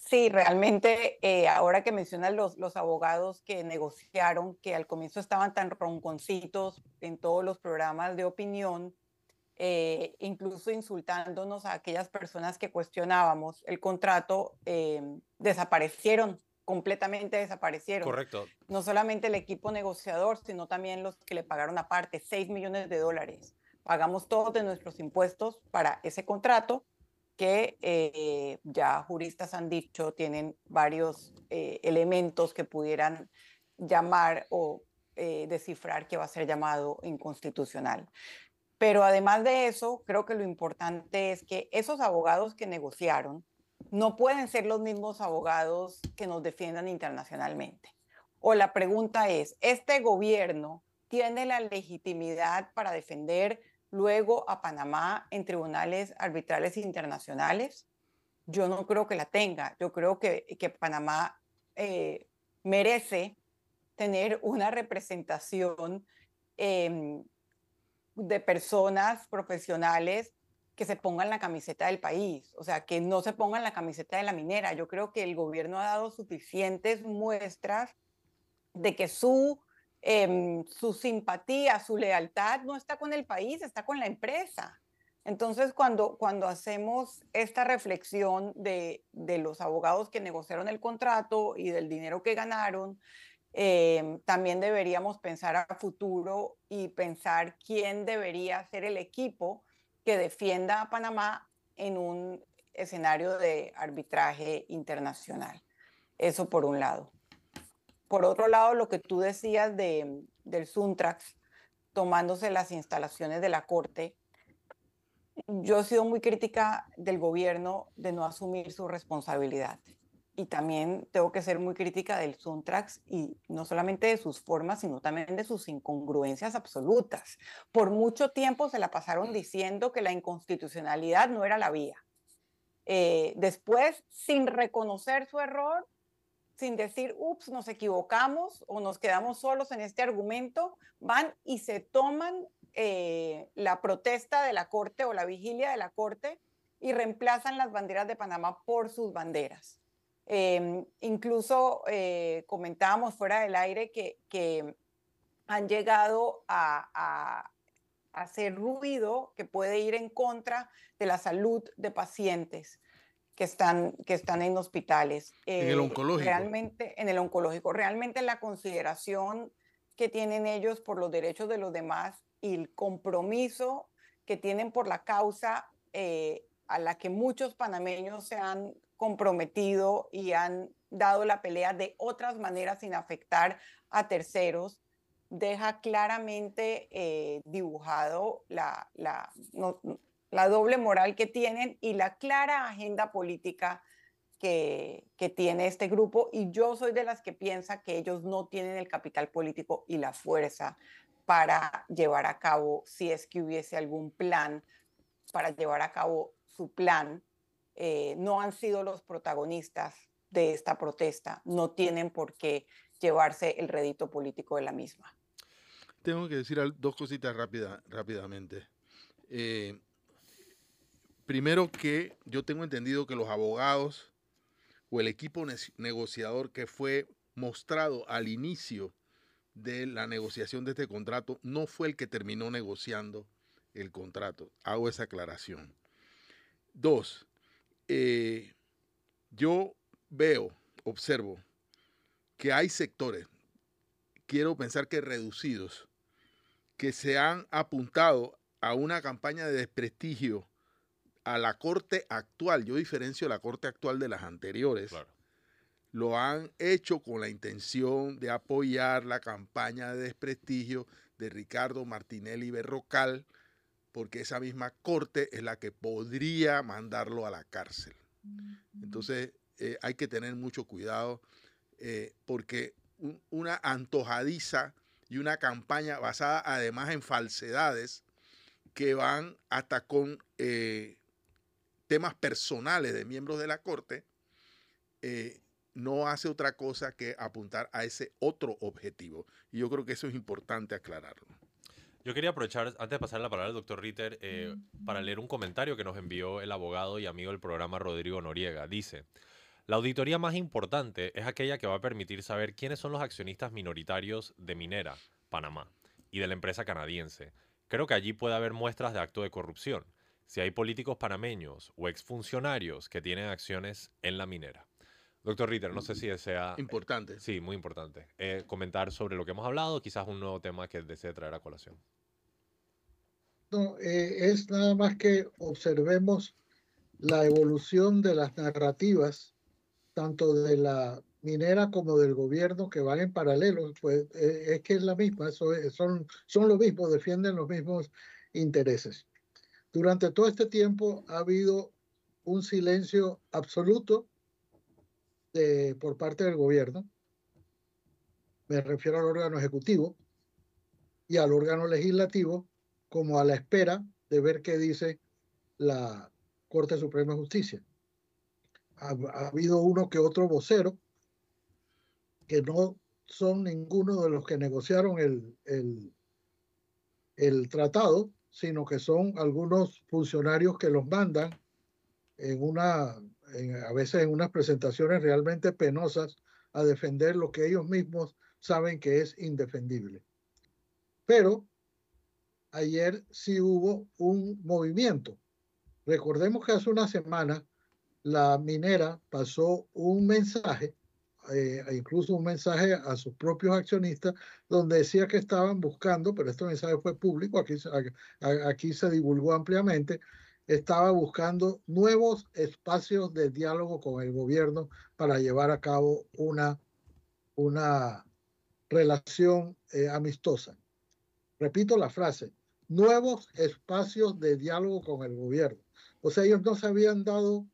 Sí, realmente, eh, ahora que mencionan los, los abogados que negociaron, que al comienzo estaban tan ronconcitos en todos los programas de opinión, eh, incluso insultándonos a aquellas personas que cuestionábamos el contrato, eh, desaparecieron, completamente desaparecieron. Correcto. No solamente el equipo negociador, sino también los que le pagaron aparte, 6 millones de dólares. Pagamos todos de nuestros impuestos para ese contrato que eh, ya juristas han dicho tienen varios eh, elementos que pudieran llamar o eh, descifrar que va a ser llamado inconstitucional. Pero además de eso, creo que lo importante es que esos abogados que negociaron no pueden ser los mismos abogados que nos defiendan internacionalmente. O la pregunta es, ¿este gobierno tiene la legitimidad para defender luego a Panamá en tribunales arbitrales internacionales? Yo no creo que la tenga. Yo creo que, que Panamá eh, merece tener una representación em, de personas profesionales que se pongan la camiseta del país, o sea, que no se pongan la camiseta de la minera. Yo creo que el gobierno ha dado suficientes muestras de que su, em, su simpatía, su lealtad no está con el país, está con la empresa. Entonces, cuando, cuando hacemos esta reflexión de, de los abogados que negociaron el contrato y del dinero que ganaron, em, también deberíamos pensar a futuro y pensar quién debería ser el equipo que defienda a Panamá en un escenario de arbitraje internacional. Eso por un lado. Por otro lado, lo que tú decías de, del Suntrax tomándose las instalaciones de la Corte, yo he sido muy crítica del gobierno de no asumir su responsabilidad y también tengo que ser muy crítica del Suntrax y no solamente de sus formas, sino también de sus incongruencias absolutas. Por mucho tiempo se la pasaron diciendo que la inconstitucionalidad no era la vía. Eh, después, sin reconocer su error, sin decir, ups, nos equivocamos o nos quedamos solos en este argumento, van y se toman eh, la protesta de la Corte o la vigilia de la Corte y reemplazan las banderas de Panamá por sus banderas. Em, incluso eh, comentábamos fuera del aire que, que han llegado a, hacer ruido que puede ir en contra de la salud de pacientes que están, que están en hospitales. en el eh, oncológico. Realmente, en el oncológico. Realmente la consideración que tienen ellos por los derechos de los demás y el compromiso que tienen por la causa eh, a la que muchos panameños se han comprometido y han dado la pelea de otras maneras sin afectar a terceros, deja claramente eh, dibujado la, la, la, doble moral que tienen y la clara agenda política que, que, tiene este grupo. Y yo soy de las que piensa que ellos no tienen el capital político y la fuerza para llevar a cabo, si es que hubiese algún plan, para llevar a cabo su plan eh, no han sido los protagonistas de esta protesta, no tienen por qué llevarse el rédito político de la misma. Tengo que decir dos cositas rápida, rápidamente. Eh, primero que yo tengo entendido que los abogados o el equipo negociador que fue mostrado al inicio de la negociación de este contrato no fue el que terminó negociando el contrato. Hago esa aclaración. Dos, eh, yo veo, observo, que hay sectores, quiero pensar que reducidos, que se han apuntado a una campaña de desprestigio a la corte actual. Yo diferencio la corte actual de las anteriores. Lo han hecho con la intención de apoyar la campaña de desprestigio de Ricardo Martinelli Berrocal, porque esa misma corte es la que podría mandarlo a la cárcel. Entonces eh, hay que tener mucho cuidado eh, porque una antojadiza y una campaña basada además en falsedades que van hasta con eh, temas personales de miembros de la corte, no hace otra cosa que apuntar a ese otro objetivo. Y yo creo que eso es importante aclararlo. Yo quería aprovechar, antes de pasar la palabra al doctor Ritter, eh, para leer un comentario que nos envió el abogado y amigo del programa Rodrigo Noriega. Dice, la auditoría más importante es aquella que va a permitir saber quiénes son los accionistas minoritarios de Minera, Panamá, y de la empresa canadiense. Creo que allí puede haber muestras de acto de corrupción, si hay políticos panameños o exfuncionarios que tienen acciones en la minera. Doctor Ritter, no sé si desea... Importante. sí, muy importante. Eh, comentar sobre lo que hemos hablado, quizás un nuevo tema que desee traer a colación. No, eh, es nada más que observemos la evolución de las narrativas, tanto de la minera como del gobierno, que van en paralelo. Pues eh, es que es la misma, son, son lo mismo, defienden los mismos intereses. Durante todo este tiempo ha habido un silencio absoluto por parte del gobierno. Me refiero al órgano ejecutivo y al órgano legislativo como a la espera de ver qué dice la Corte Suprema de Justicia. Ha, habido uno que otro vocero que no son ninguno de los que negociaron el, el tratado, sino que son algunos funcionarios que los mandan en una, a veces en unas presentaciones realmente penosas a defender lo que ellos mismos saben que es indefendible. Pero ayer sí hubo un movimiento. Recordemos que hace una semana la minera pasó un mensaje, eh, incluso un mensaje a sus propios accionistas, donde decía que estaban buscando, pero este mensaje fue público, aquí, se divulgó ampliamente, estaba buscando nuevos espacios de diálogo con el gobierno para llevar a cabo una, una relación eh, amistosa. Repito la frase, nuevos espacios de diálogo con el gobierno. O sea, ellos no se habían dado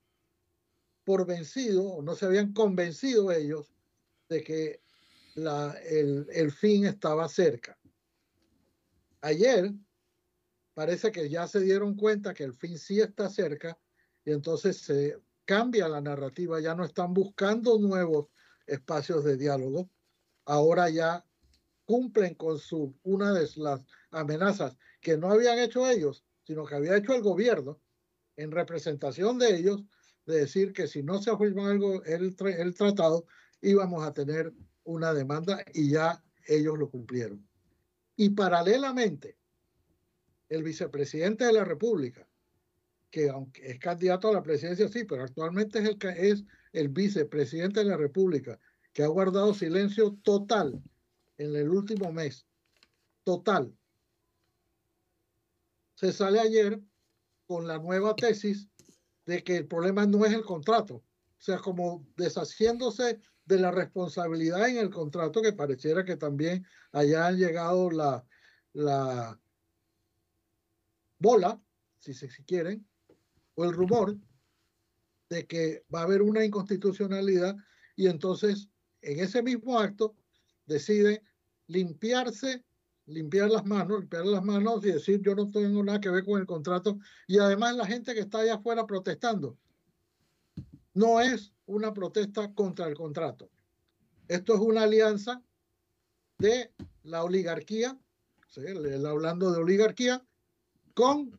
por vencido, no se habían convencido ellos de que el, el fin estaba cerca. Ayer parece que ya se dieron cuenta que el fin sí está cerca y entonces se cambia la narrativa, ya no están buscando nuevos espacios de diálogo, ahora ya cumplen con su una de las amenazas que no habían hecho ellos, sino que había hecho el gobierno en representación de ellos, de decir que si no se firmó el, el, el tratado, íbamos a tener una demanda y ya ellos lo cumplieron. Y paralelamente, el vicepresidente de la República, que aunque es candidato a la presidencia, sí, pero actualmente es el, es el vicepresidente de la República, que ha guardado silencio total en el último mes. Total. Se sale ayer con la nueva tesis de que el problema no es el contrato. O sea, como deshaciéndose de la responsabilidad en el contrato, que pareciera que también allá han llegado la, la bola, si se si quieren, o el rumor de que va a haber una inconstitucionalidad y entonces en ese mismo acto decide limpiarse, limpiar las manos, limpiar las manos y decir yo no tengo nada que ver con el contrato y además la gente que está allá afuera protestando no es una protesta contra el contrato. Esto es una alianza de la oligarquía, hablando de oligarquía, con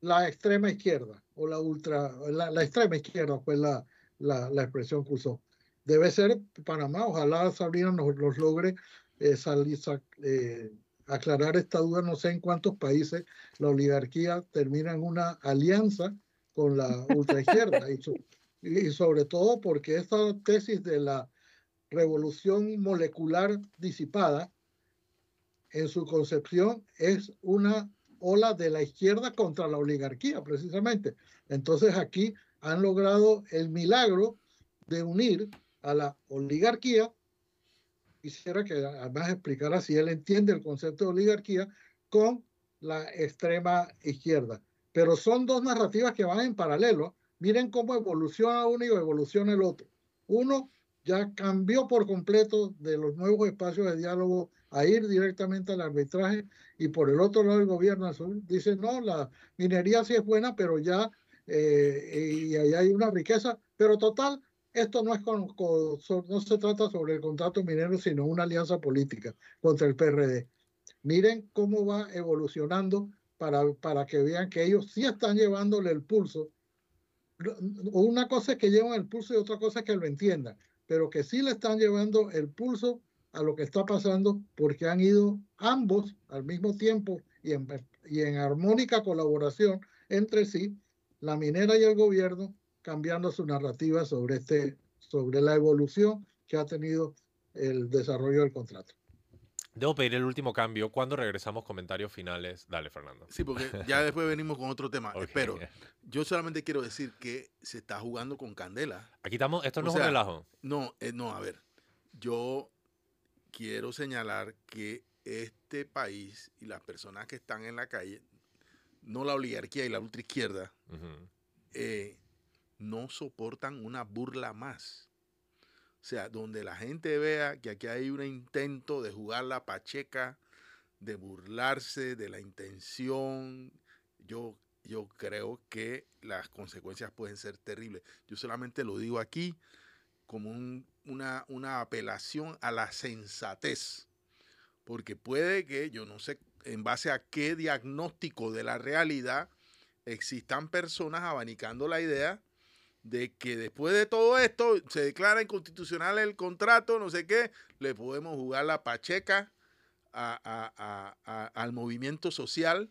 la extrema izquierda o la ultra, la, extrema izquierda fue la, la, la, expresión que usó. Debe ser Panamá, ojalá Sabrina nos, nos logre eh, aclarar esta duda, no sé en cuántos países la oligarquía termina en una alianza con la ultraizquierda y sobre todo porque esta tesis de la revolución molecular disipada en su concepción es una ola de la izquierda contra la oligarquía, precisamente. Entonces aquí han logrado el milagro de unir a la oligarquía. Quisiera que además explicara si él entiende el concepto de oligarquía con la extrema izquierda. Pero son dos narrativas que van en paralelo. Miren cómo evoluciona uno y evoluciona el otro. Uno ya cambió por completo de los nuevos espacios de diálogo a ir directamente al arbitraje y por el otro lado el gobierno azul dice no, la minería sí es buena, pero ya eh, y ahí hay una riqueza, pero total, esto no, es con, no se trata sobre el contrato minero, sino una alianza política contra el PRD. Miren cómo va evolucionando para, para que vean que ellos sí están llevándole el pulso. Una cosa es que llevan el pulso y otra cosa es que lo entiendan, pero que sí le están llevando el pulso a lo que está pasando porque han ido ambos al mismo tiempo y en, y en armónica colaboración entre sí, la minera y el gobierno, cambiando su narrativa sobre, este, sobre la evolución que ha tenido el desarrollo del contrato. Debo pedir el último cambio. Cuando regresamos, comentarios finales. Dale, Fernando. Sí, porque ya después venimos con otro tema. Espero. Yo solamente quiero decir que se está jugando con candela. Aquí estamos. Esto no es un relajo. No, eh, no, a ver. Yo quiero señalar que este país y las personas que están en la calle, no la oligarquía y la ultraizquierda, eh, no soportan una burla más. O sea, donde la gente vea que aquí hay un intento de jugar la pacheca, de burlarse de la intención. Yo, yo creo que las consecuencias pueden ser terribles. Yo solamente lo digo aquí como una, una apelación a la sensatez, porque puede que, yo no sé en base a qué diagnóstico de la realidad existan personas abanicando la idea de que después de todo esto se declara inconstitucional el contrato, no sé qué, le podemos jugar la pacheca al movimiento social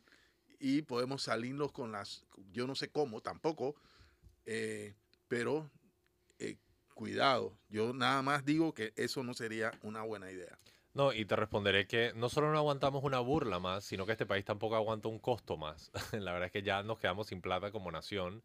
y podemos salirnos con las, yo no sé cómo tampoco, eh, pero eh, cuidado, yo nada más digo que eso no sería una buena idea. No, y te responderé que no solo no aguantamos una burla más, sino que este país tampoco aguanta un costo más. la verdad es que ya nos quedamos sin plata como nación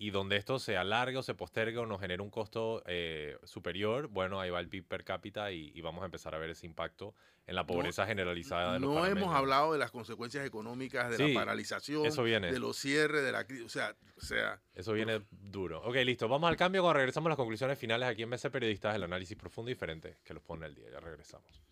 y donde esto se alargue o se postergue o nos genere un costo eh, superior, bueno, ahí va el PIB per cápita y, vamos a empezar a ver ese impacto en la pobreza generalizada de los No hemos hablado de las consecuencias económicas, de la paralización, de los cierres, de la crisis, o sea, o sea... Eso viene duro. Ok, listo, vamos al cambio cuando regresamos a las conclusiones finales aquí en Mesa Periodistas, el análisis profundo y diferente que los pone el día. Ya regresamos.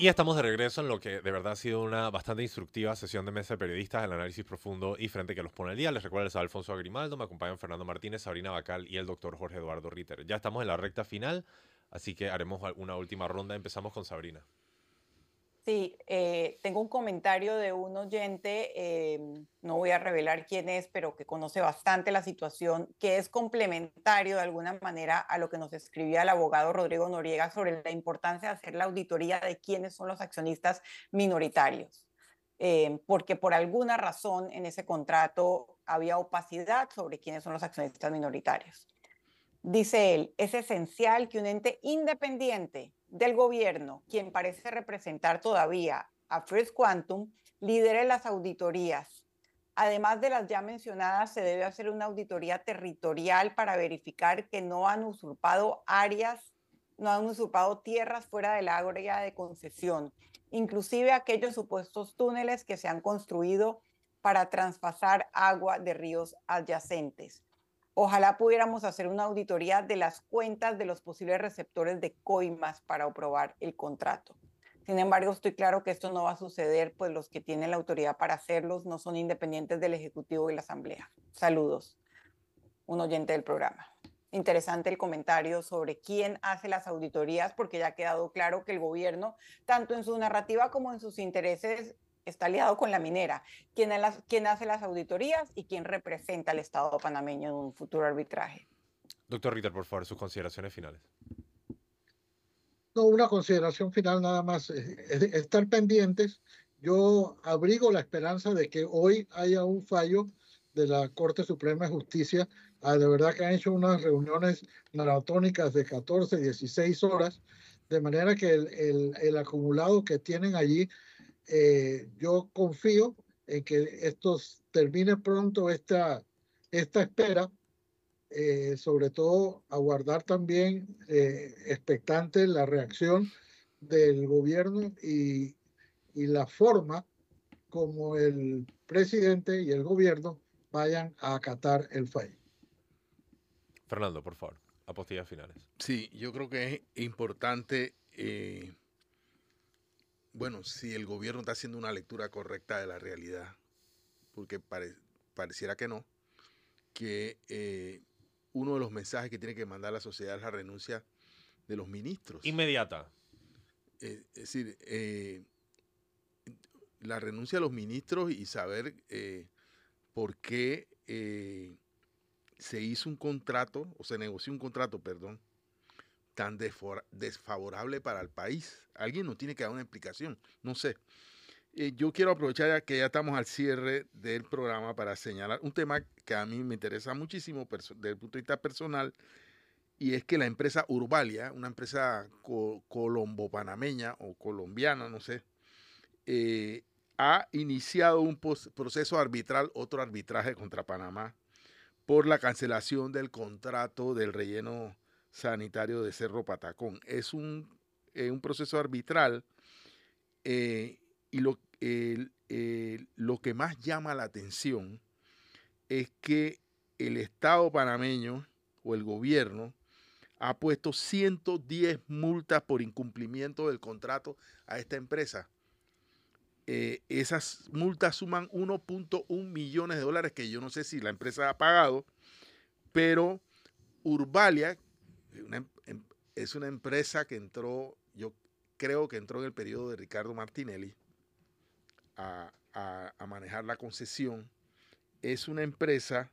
Y estamos de regreso en lo que de verdad ha sido una bastante instructiva sesión de mesa de periodistas, el análisis profundo y frente que los pone el día. Les recuerdo, les Alfonso Agrimaldo, me acompañan Fernando Martínez, Sabrina Bacal y el doctor Jorge Eduardo Ritter. Ya estamos en la recta final, así que haremos una última ronda. Empezamos con Sabrina. Sí, eh, tengo un comentario de un oyente, eh, no voy a revelar quién es, pero que conoce bastante la situación, que es complementario de alguna manera a lo que nos escribía el abogado Rodrigo Noriega sobre la importancia de hacer la auditoría de quiénes son los accionistas minoritarios. Eh, porque por alguna razón en ese contrato había opacidad sobre quiénes son los accionistas minoritarios. Dice él, es esencial que un ente independiente del gobierno, quien parece representar todavía a First Quantum, lidere las auditorías. Además de las ya mencionadas, se debe hacer una auditoría territorial para verificar que no han usurpado áreas, no han usurpado tierras fuera de la área de concesión, inclusive aquellos supuestos túneles que se han construido para traspasar agua de ríos adyacentes. Ojalá pudiéramos hacer una auditoría de las cuentas de los posibles receptores de coimas para aprobar el contrato. Sin embargo, estoy claro que esto no va a suceder, pues los que tienen la autoridad para hacerlos no son independientes del Ejecutivo y la Asamblea. Saludos. Un oyente del programa. Interesante el comentario sobre quién hace las auditorías, porque ya ha quedado claro que el gobierno, tanto en su narrativa como en sus intereses, está aliado con la minera, quién, hace las auditorías y quién representa al Estado panameño en un futuro arbitraje. Doctor Ritter, por favor, sus consideraciones finales. No, una consideración final nada más, estar pendientes. Yo abrigo la esperanza de que hoy haya un fallo de la Corte Suprema de Justicia. Ah, de verdad que han hecho unas reuniones maratónicas de 14, 16 horas, de manera que el, el acumulado que tienen allí eh, yo confío en que esto termine pronto esta, esta espera, eh, sobre todo aguardar también eh, expectante la reacción del gobierno y, y la forma como el presidente y el gobierno vayan a acatar el fallo. Fernando, por favor, apostillas finales. Sí, yo creo que es importante eh, bueno, si el gobierno está haciendo una lectura correcta de la realidad, porque pareciera que no, que eh, uno de los mensajes que tiene que mandar la sociedad es la renuncia de los ministros. Inmediata. Eh, es decir, eh, la renuncia de los ministros y saber por qué se hizo un contrato, o se negoció un contrato, perdón, tan desfavorable para el país. Alguien nos tiene que dar una explicación, no sé. Eh, yo quiero aprovechar que ya estamos al cierre del programa para señalar un tema que a mí me interesa muchísimo desde el punto de vista personal, y es que la empresa Urbalia, una empresa colombo-panameña o colombiana, no sé, eh, ha iniciado un proceso arbitral, otro arbitraje contra Panamá, por la cancelación del contrato del relleno sanitario de Cerro Patacón. Es un, eh, un proceso arbitral eh, y lo, lo que más llama la atención es que el Estado panameño o el gobierno ha puesto 110 multas por incumplimiento del contrato a esta empresa. Eh, esas multas suman 1.1 millones de dólares que yo no sé si la empresa ha pagado, pero Urbalia em, em, es una empresa que entró, yo creo que entró en el periodo de Ricardo Martinelli a, manejar la concesión. Es una empresa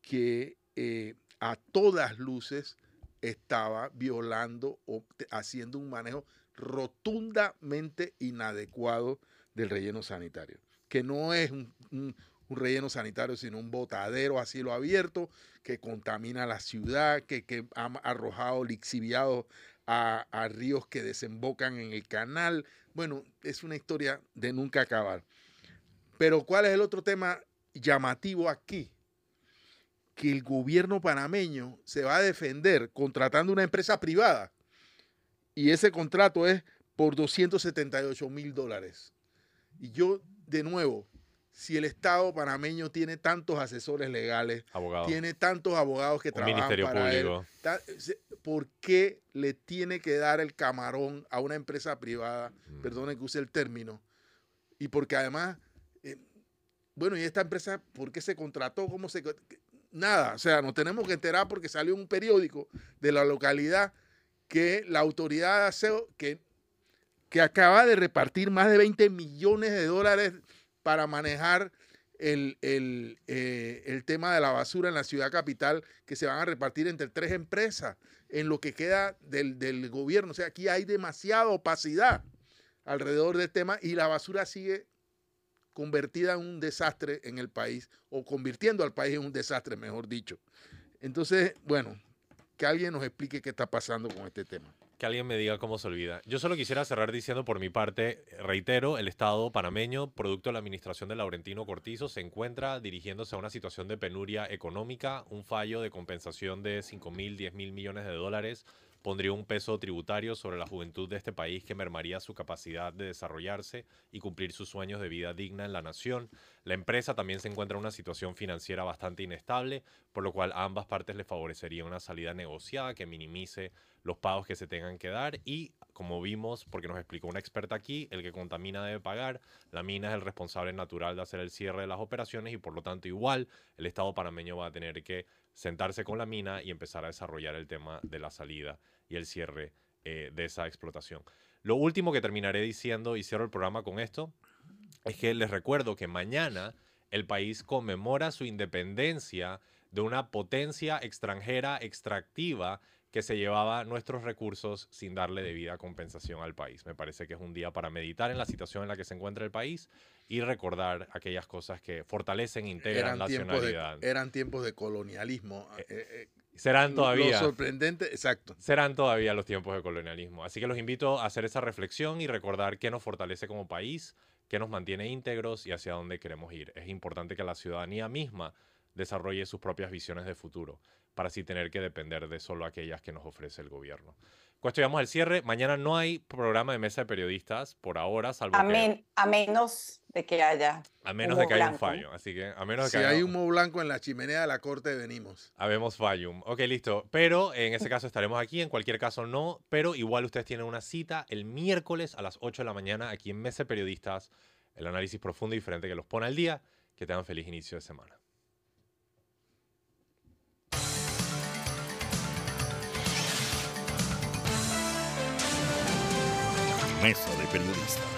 que eh, a todas luces estaba violando o haciendo un manejo rotundamente inadecuado del relleno sanitario, que no es un, relleno sanitario, sino un botadero a cielo abierto que contamina la ciudad, que, ha arrojado lixiviados a, a, ríos que desembocan en el canal. Bueno, es una historia de nunca acabar. Pero ¿cuál es el otro tema llamativo aquí? Que el gobierno panameño se va a defender contratando una empresa privada y ese contrato es por 278 mil dólares. Y yo, de nuevo, si el Estado panameño tiene tantos asesores legales, tiene tantos abogados que trabajan Ministerio para Público. Él, ¿por qué le tiene que dar el camarón a una empresa privada? Mm. Perdone que use el término. Y porque además, eh, bueno, ¿y esta empresa por qué se contrató? ¿Cómo se...? Nada, o sea, nos tenemos que enterar porque salió un periódico de la localidad que la autoridad de aseo, que que acaba de repartir más de 20 millones de dólares para manejar el, eh, el, tema de la basura en la ciudad capital, que se van a repartir entre tres empresas en lo que queda del, del gobierno. O sea, aquí hay demasiada opacidad alrededor del tema y la basura sigue convertida en un desastre en el país, o convirtiendo al país en un desastre, mejor dicho. Entonces, bueno, que alguien nos explique qué está pasando con este tema que alguien me diga cómo se olvida. Yo solo quisiera cerrar diciendo por mi parte, reitero, el Estado panameño, producto de la administración de Laurentino Cortizo, se encuentra dirigiéndose a una situación de penuria económica, un fallo de compensación de 5 mil, 10 mil millones de dólares pondría un peso tributario sobre la juventud de este país que mermaría su capacidad de desarrollarse y cumplir sus sueños de vida digna en la nación. La empresa también se encuentra en una situación financiera bastante inestable, por lo cual a ambas partes le favorecería una salida negociada que minimice los pagos que se tengan que dar y, como vimos, porque nos explicó una experta aquí, el que contamina debe pagar, la mina es el responsable natural de hacer el cierre de las operaciones y por lo tanto igual el Estado panameño va a tener que sentarse con la mina y empezar a desarrollar el tema de la salida y el cierre eh, de esa explotación. Lo último que terminaré diciendo y cierro el programa con esto es que les recuerdo que mañana el país conmemora su independencia de una potencia extranjera extractiva que se llevaba nuestros recursos sin darle debida compensación al país. Me parece que es un día para meditar en la situación en la que se encuentra el país y recordar aquellas cosas que fortalecen e integran la nacionalidad. eran tiempos de colonialismo. Eh, eh, serán todavía. Lo sorprendente, exacto. Serán todavía los tiempos de colonialismo. Así que los invito a hacer esa reflexión y recordar qué nos fortalece como país, qué nos mantiene íntegros y hacia dónde queremos ir. Es importante que la ciudadanía misma desarrolle sus propias visiones de futuro para así tener que depender de solo aquellas que nos ofrece el gobierno. Con esto llegamos al cierre. Mañana no hay programa de mesa de periodistas por ahora, salvo a, a menos de que haya A menos de que haya un fallo. Así que, a menos si que hay humo blanco en la chimenea de la corte, venimos. Habemos fallum. Ok, listo. Pero en ese caso estaremos aquí. En cualquier caso, no. Pero igual ustedes tienen una cita el miércoles a las 8 de la mañana aquí en Mesa de Periodistas. El análisis profundo y diferente que los pone al día. Que tengan feliz inicio de semana. Mesa de Periodistas.